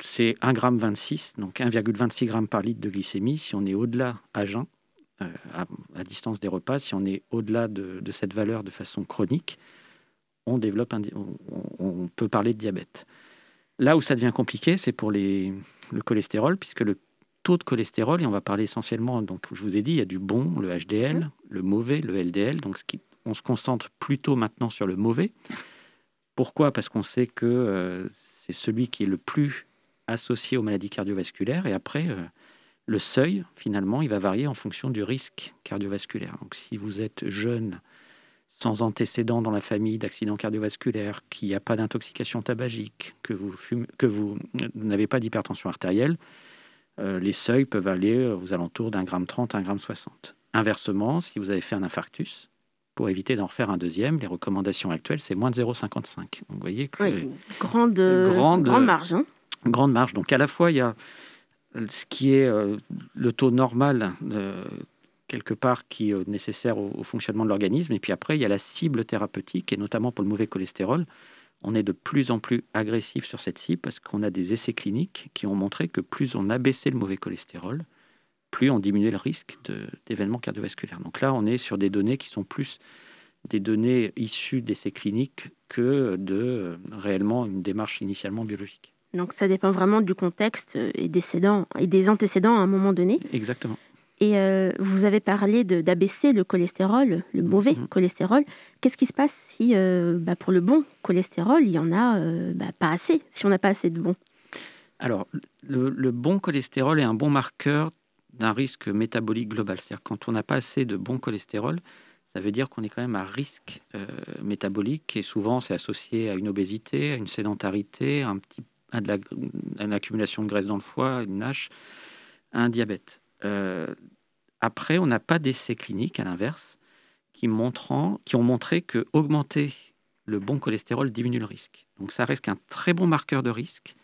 C'est 1,26 g, donc 1,26 g par litre de glycémie. Si on est au-delà à jeun, euh, à, distance des repas, si on est au-delà de, cette valeur de façon chronique, on développe on, peut parler de diabète. Là où ça devient compliqué, c'est pour les, le cholestérol, puisque le taux de cholestérol, et on va parler essentiellement, donc je vous ai dit, il y a du bon, le HDL, le mauvais, le LDL, donc on se concentre plutôt maintenant sur le mauvais. Pourquoi? Parce qu'on sait que euh, c'est celui qui est le plus associé aux maladies cardiovasculaires, et après, euh, le seuil, finalement, il va varier en fonction du risque cardiovasculaire. Donc si vous êtes jeune, sans antécédent dans la famille d'accident cardiovasculaire, qu'il n'y a pas d'intoxication tabagique, que vous, que vous n'avez pas d'hypertension artérielle, euh, les seuils peuvent aller aux alentours d'un gramme 30 un gramme 60. Inversement, si vous avez fait un infarctus, pour éviter d'en refaire un deuxième, les recommandations actuelles, c'est moins de 0,55. Donc vous voyez que... grande, grande, grande marge. Hein. grande marge. Donc à la fois, il y a ce qui est euh, le taux normal quelque part qui est nécessaire au, fonctionnement de l'organisme. Et puis après, il y a la cible thérapeutique, et notamment pour le mauvais cholestérol. On est de plus en plus agressif sur cette cible parce qu'on a des essais cliniques qui ont montré que plus on abaissait le mauvais cholestérol, plus on diminuait le risque d'événements cardiovasculaires. Donc là, on est sur des données qui sont plus des données issues d'essais cliniques que de euh, réellement une démarche initialement biologique. Donc ça dépend vraiment du contexte et des, et des antécédents à un moment donné. Exactement. Et euh, vous avez parlé d'abaisser le cholestérol, le mauvais mhm. cholestérol. Qu'est-ce qui se passe si, euh, bah, pour le bon cholestérol, il y en a euh, bah, pas assez, si on n'a pas assez de bon Alors, le, bon cholestérol est un bon marqueur d'un risque métabolique global. C'est-à-dire quand on n'a pas assez de bon cholestérol, ça veut dire qu'on est quand même à risque métabolique et souvent c'est associé à une obésité, à une sédentarité, à un petit à, de la, une accumulation de graisse dans le foie, une NASH, un diabète. Euh, après, on n'a pas d'essais cliniques, à l'inverse, qui, qui ont montré que augmenter le bon cholestérol diminue le risque. Donc ça reste un très bon marqueur de risque.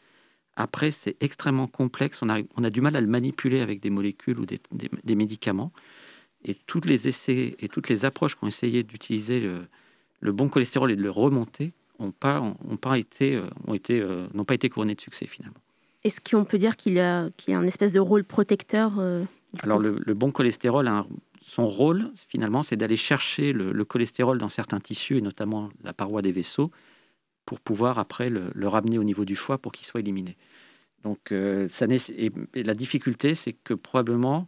Après, c'est extrêmement complexe. On a, on a, du mal à le manipuler avec des molécules ou des, des, médicaments. Et tous les essais et toutes les approches qui ont essayé d'utiliser le, le, bon cholestérol et de le remonter n'ont pas, ont pas été, euh, ont été, euh, n'ont pas été couronnés de succès finalement. Est-ce qu'on peut dire qu'il a, qu'il a un espèce de rôle protecteur euh, Alors le, bon cholestérol, son rôle finalement, c'est d'aller chercher le, cholestérol dans certains tissus et notamment la paroi des vaisseaux pour pouvoir après le, ramener au niveau du foie pour qu'il soit éliminé. Donc ça, et, la difficulté, c'est que probablement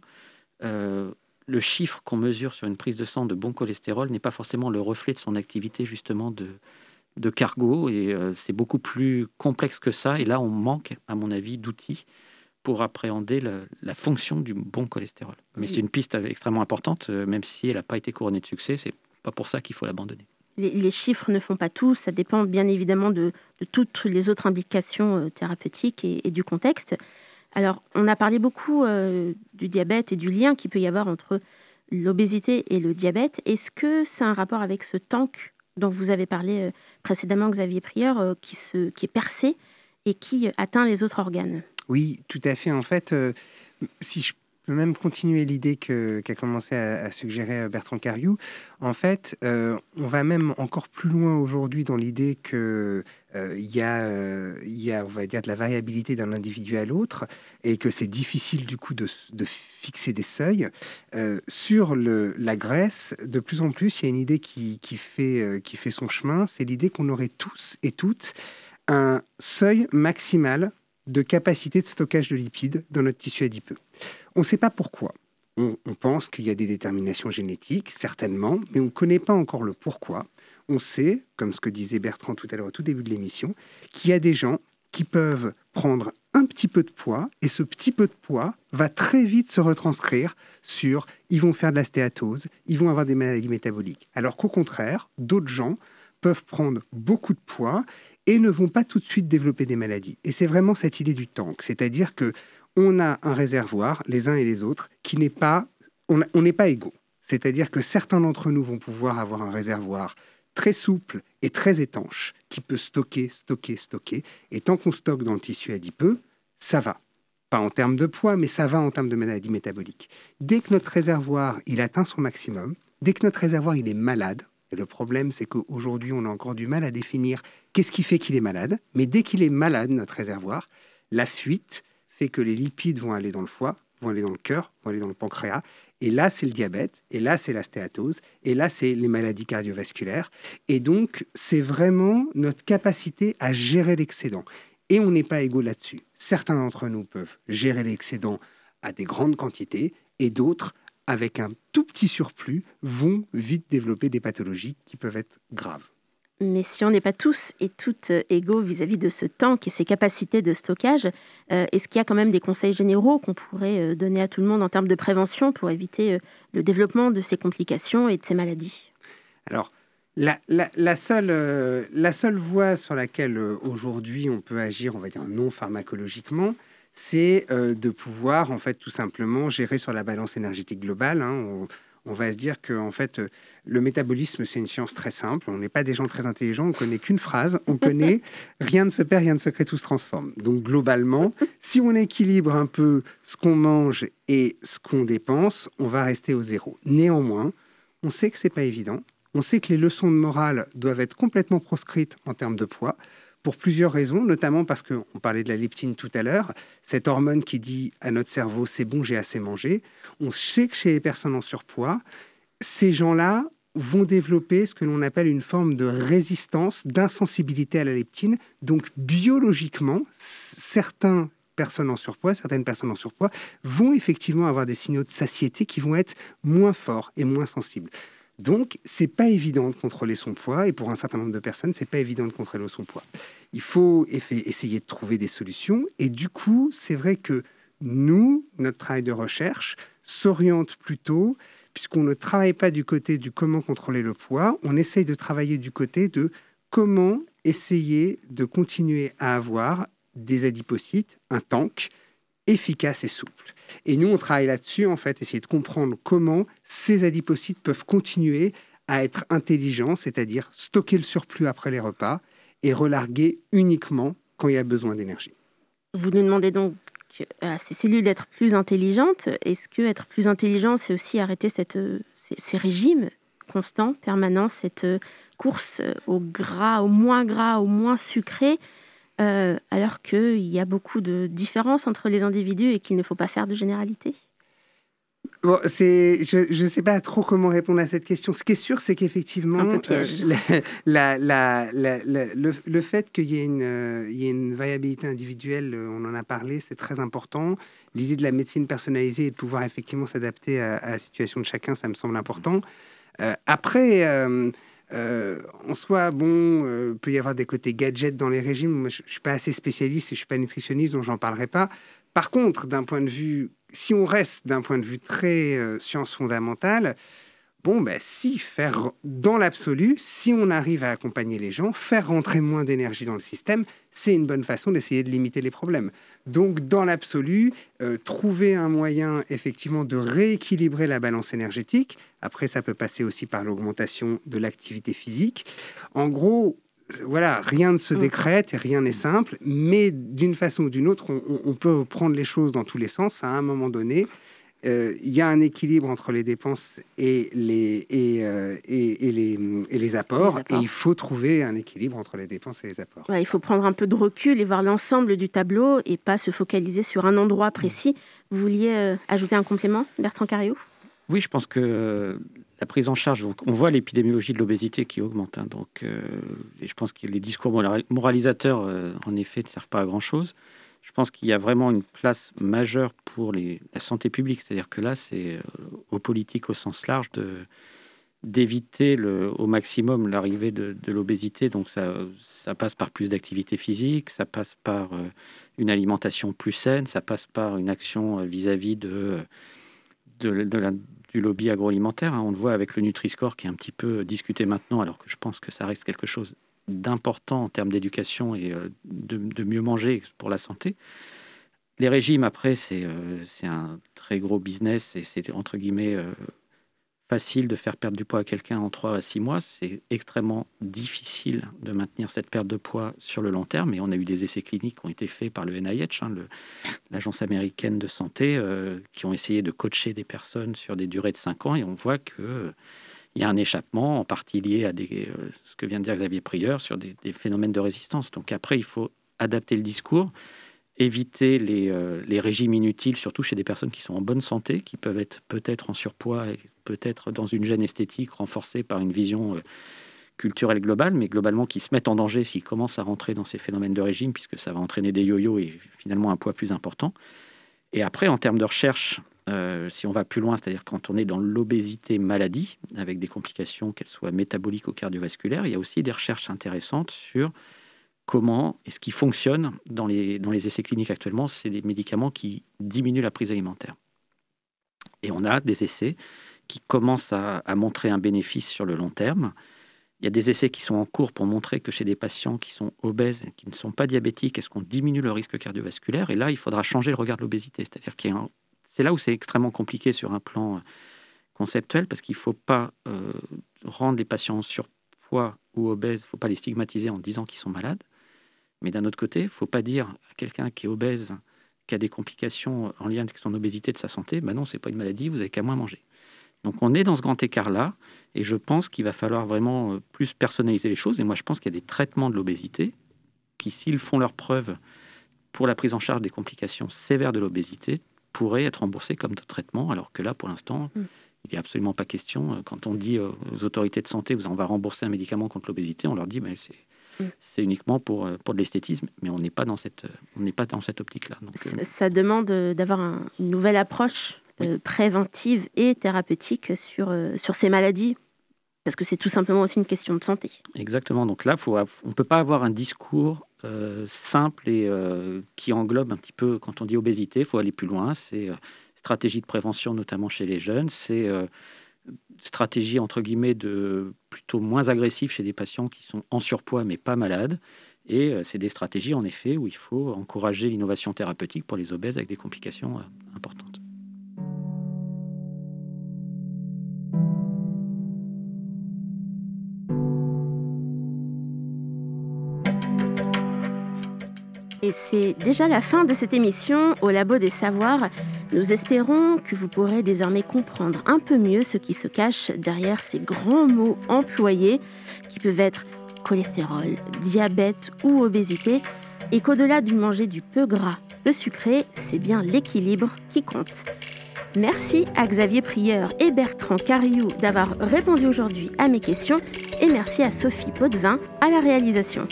le chiffre qu'on mesure sur une prise de sang de bon cholestérol n'est pas forcément le reflet de son activité justement de, de cargo et euh, c'est beaucoup plus complexe que ça. Et là, on manque, à mon avis, d'outils pour appréhender la, fonction du bon cholestérol. Mais c'est une piste extrêmement importante, euh, même si elle n'a pas été couronnée de succès. C'est pas pour ça qu'il faut l'abandonner. Les, chiffres ne font pas tout. Ça dépend bien évidemment de, toutes les autres implications euh, thérapeutiques et, du contexte. Alors, on a parlé beaucoup du diabète et du lien qu'il peut y avoir entre l'obésité et le diabète. Est-ce que c'est un rapport avec ce tank dont vous avez parlé euh, précédemment, Xavier Prieur, euh, qui, se, qui est percé et qui atteint les autres organes? Oui, tout à fait. En fait, euh, si je peux même continuer l'idée qu'a commencé à, suggérer Bertrand Cariou. En fait, on va même encore plus loin aujourd'hui dans l'idée que il y, a, y a, on va dire, de la variabilité d'un individu à l'autre et que c'est difficile du coup de, de fixer des seuils. sur le, la graisse, de plus en plus, il y a une idée qui, qui fait, qui fait son chemin, c'est l'idée qu'on aurait tous et toutes un seuil maximal de capacité de stockage de lipides dans notre tissu adipeux. On ne sait pas pourquoi. On, on pense qu'il y a des déterminations génétiques, certainement, mais on ne connaît pas encore le pourquoi. On sait, comme ce que disait Bertrand tout à l'heure au tout début de l'émission, qu'il y a des gens qui peuvent prendre un petit peu de poids et ce petit peu de poids va très vite se retranscrire sur ils vont faire de la stéatose, ils vont avoir des maladies métaboliques. Alors qu'au contraire, d'autres gens peuvent prendre beaucoup de poids et ne vont pas tout de suite développer des maladies. Et c'est vraiment cette idée du tank, c'est-à-dire que on a un réservoir, les uns et les autres, qui n'est pas, on n'est pas égaux. C'est-à-dire que certains d'entre nous vont pouvoir avoir un réservoir très souple et très étanche qui peut stocker, stocker, stocker. Et tant qu'on stocke dans le tissu adipeux, ça va. Pas en termes de poids, mais ça va en termes de maladies métaboliques. Dès que notre réservoir il atteint son maximum, dès que notre réservoir il est malade, le problème c'est qu'aujourd'hui on a encore du mal à définir qu'est-ce qui fait qu'il est malade, mais dès qu'il est malade, notre réservoir, la fuite fait que les lipides vont aller dans le foie, vont aller dans le cœur, vont aller dans le pancréas, et là, c'est le diabète, et là, c'est la stéatose, et là, c'est les maladies cardiovasculaires. Et donc, c'est vraiment notre capacité à gérer l'excédent. Et on n'est pas égaux là-dessus. Certains d'entre nous peuvent gérer l'excédent à des grandes quantités, et d'autres, avec un tout petit surplus, vont vite développer des pathologies qui peuvent être graves. Mais si on n'est pas tous et toutes euh, égaux vis-à-vis de ce tank et ses capacités de stockage, euh, est-ce qu'il y a quand même des conseils généraux qu'on pourrait euh, donner à tout le monde en termes de prévention pour éviter le développement de ces complications et de ces maladies? Alors, la, seule, la seule voie sur laquelle aujourd'hui on peut agir, on va dire non pharmacologiquement, c'est de pouvoir en fait tout simplement gérer sur la balance énergétique globale. Hein on va se dire que en fait, le métabolisme, c'est une science très simple. On n'est pas des gens très intelligents, on connaît qu'une phrase, on connaît (laughs) rien ne se perd, rien ne se crée, tout se transforme. Donc globalement, si on équilibre un peu ce qu'on mange et ce qu'on dépense, on va rester au zéro. Néanmoins, on sait que c'est pas évident. On sait que les leçons de morale doivent être complètement proscrites en termes de poids pour plusieurs raisons, notamment parce qu'on parlait de la leptine tout à l'heure, cette hormone qui dit à notre cerveau c'est bon, j'ai assez mangé. On sait que chez les personnes en surpoids, ces gens-là vont développer ce que l'on appelle une forme de résistance, d'insensibilité à la leptine. Donc biologiquement, certaines personnes en surpoids, certaines personnes en surpoids vont effectivement avoir des signaux de satiété qui vont être moins forts et moins sensibles. Donc, c'est pas évident de contrôler son poids, et pour un certain nombre de personnes, c'est pas évident de contrôler son poids. Il faut essayer de trouver des solutions, et du coup, c'est vrai que nous, notre travail de recherche s'oriente plutôt, puisqu'on ne travaille pas du côté du comment contrôler le poids, on essaye de travailler du côté de comment essayer de continuer à avoir des adipocytes, un tank, efficace et souple. Et nous, on travaille là-dessus, en fait, essayer de comprendre comment ces adipocytes peuvent continuer à être intelligents, c'est-à-dire stocker le surplus après les repas et relarguer uniquement quand il y a besoin d'énergie. Vous nous demandez donc à ces cellules d'être plus intelligentes. Est-ce que être plus intelligent, c'est aussi arrêter cette, ces, ces, régimes constants, permanents, cette course au gras, au moins gras, au moins sucré euh, alors qu'il y a beaucoup de différences entre les individus et qu'il ne faut pas faire de généralité? Bon, c'est, je ne sais pas trop comment répondre à cette question. Ce qui est sûr, c'est qu'effectivement, euh, la, la, le, le, fait qu'il y, ait une, euh, y ait une variabilité individuelle, on en a parlé, c'est très important. L'idée de la médecine personnalisée et de pouvoir effectivement s'adapter à, à, la situation de chacun, ça me semble important. après, euh, en soi, bon, euh, peut y avoir des côtés gadgets dans les régimes. Moi, je ne suis pas assez spécialiste et je ne suis pas nutritionniste, donc j'en parlerai pas. Par contre, d'un point de vue, si on reste d'un point de vue très euh, science fondamentale, Bon, ben, si faire dans l'absolu, si on arrive à accompagner les gens, faire rentrer moins d'énergie dans le système, c'est une bonne façon d'essayer de limiter les problèmes. Donc, dans l'absolu, euh, trouver un moyen effectivement de rééquilibrer la balance énergétique. Après, ça peut passer aussi par l'augmentation de l'activité physique. En gros, voilà, rien ne se mm. décrète et rien n'est simple, mais d'une façon ou d'une autre, on, peut prendre les choses dans tous les sens à un moment donné euh, il y a un équilibre entre les dépenses et les, et, euh, et, les, et les, apports, Et il faut trouver un équilibre entre les dépenses et les apports. il faut prendre un peu de recul et voir l'ensemble du tableau et pas se focaliser sur un endroit précis. Vous vouliez euh, ajouter un complément, Bertrand Cario? Oui, je pense que la prise en charge, on voit l'épidémiologie de l'obésité qui augmente. Hein, donc, euh, et je pense que les discours moralisateurs, euh, en effet, ne servent pas à grand-chose. Je pense qu'il y a vraiment une place majeure pour la santé publique. C'est-à-dire que là, c'est euh, aux politiques au sens large de, d'éviter au maximum l'arrivée de, l'obésité. Donc ça, ça, passe par plus d'activité physique, ça passe par une alimentation plus saine, ça passe par une action vis-à-vis de, du lobby agroalimentaire. Hein. On le voit avec le Nutri-Score qui est un petit peu discuté maintenant, alors que je pense que ça reste quelque chose d'important en termes d'éducation et euh, de, mieux manger pour la santé. Les régimes, après, c'est euh, un très gros business et c'est entre guillemets euh, facile de faire perdre du poids à quelqu'un en 3 à 6 mois. C'est extrêmement difficile de maintenir cette perte de poids sur le long terme. Et on a eu des essais cliniques qui ont été faits par le NIH, hein, l'Agence américaine de santé, qui ont essayé de coacher des personnes sur des durées de 5 ans. Et on voit euh, il y a un échappement, en partie lié à des, euh, ce que vient de dire Xavier Prieur, sur des, phénomènes de résistance. Donc après, il faut adapter le discours éviter les, euh, les, régimes inutiles, surtout chez des personnes qui sont en bonne santé, qui peuvent être peut-être en surpoids et peut-être dans une gêne esthétique renforcée par une vision euh, culturelle globale, mais globalement qui se mettent en danger s'ils commencent à rentrer dans ces phénomènes de régime, puisque ça va entraîner des yo-yo et finalement un poids plus important. Et après, en termes de recherche, euh, si on va plus loin, c'est-à-dire quand on est dans l'obésité maladie, avec des complications, qu'elles soient métaboliques ou cardiovasculaires, il y a aussi des recherches intéressantes sur comment et ce qui fonctionne dans les, essais cliniques actuellement, c'est des médicaments qui diminuent la prise alimentaire. Et on a des essais qui commencent à, montrer un bénéfice sur le long terme. Il y a des essais qui sont en cours pour montrer que chez des patients qui sont obèses, qui ne sont pas diabétiques, est-ce qu'on diminue le risque cardiovasculaire? Et là, il faudra changer le regard de l'obésité. C'est-à-dire que c'est là où c'est extrêmement compliqué sur un plan euh, conceptuel, parce qu'il ne faut pas euh, rendre les patients surpoids ou obèses, il ne faut pas les stigmatiser en disant qu'ils sont malades. Mais d'un autre côté, il ne faut pas dire à quelqu'un qui est obèse, qui a des complications en lien avec son obésité de sa santé, ben non, ce n'est pas une maladie, vous avez qu'à moins manger. Donc on est dans ce grand écart-là, et je pense qu'il va falloir vraiment euh, plus personnaliser les choses. Et moi, je pense qu'il y a des traitements de l'obésité qui, s'ils font leur preuve pour la prise en charge des complications sévères de l'obésité, pourraient être remboursés comme d'autres traitements, alors que là, pour l'instant, mm. il n'y a absolument pas question. Quand on dit aux autorités de santé, on va rembourser un médicament contre l'obésité, on leur dit, mais c'est Mm. C'est uniquement pour, euh, pour de l'esthétisme, mais on n'est pas dans cette, on n'est pas dans cette optique-là. Euh, ça, demande euh, d'avoir une nouvelle approche préventive et thérapeutique sur, sur ces maladies, parce que c'est tout simplement aussi une question de santé. Exactement. Donc là, faut, on ne peut pas avoir un discours simple et qui englobe un petit peu, quand on dit obésité, il faut aller plus loin. C'est stratégie de prévention, notamment chez les jeunes. C'est stratégie entre guillemets de plutôt moins agressive chez des patients qui sont en surpoids mais pas malades. Et euh, c'est des stratégies en effet où il faut encourager l'innovation thérapeutique pour les obèses avec des complications euh, importantes. Et c'est déjà la fin de cette émission au Labo des Savoirs. Nous espérons que vous pourrez désormais comprendre un peu mieux ce qui se cache derrière ces grands mots employés qui peuvent être cholestérol, diabète ou obésité, et qu'au-delà du manger du peu gras, peu sucré, c'est bien l'équilibre qui compte. Merci à Xavier Prieur et Bertrand Cariou d'avoir répondu aujourd'hui à mes questions et merci à Sophie Potvin à la réalisation.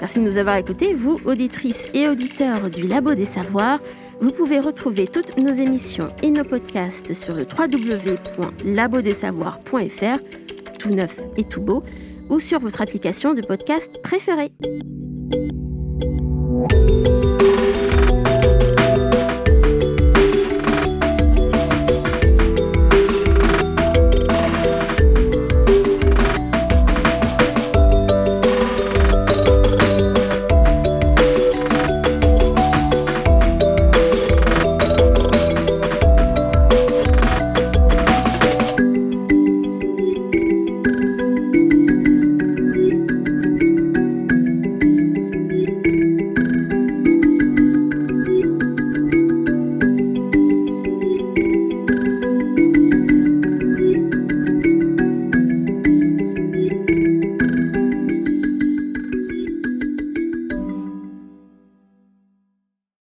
Merci de nous avoir écoutés, vous, auditrices et auditeurs du Labo des Savoirs. Vous pouvez retrouver toutes nos émissions et nos podcasts sur le www.labodesavoirs.fr, tout neuf et tout beau, ou sur votre application de podcast préférée.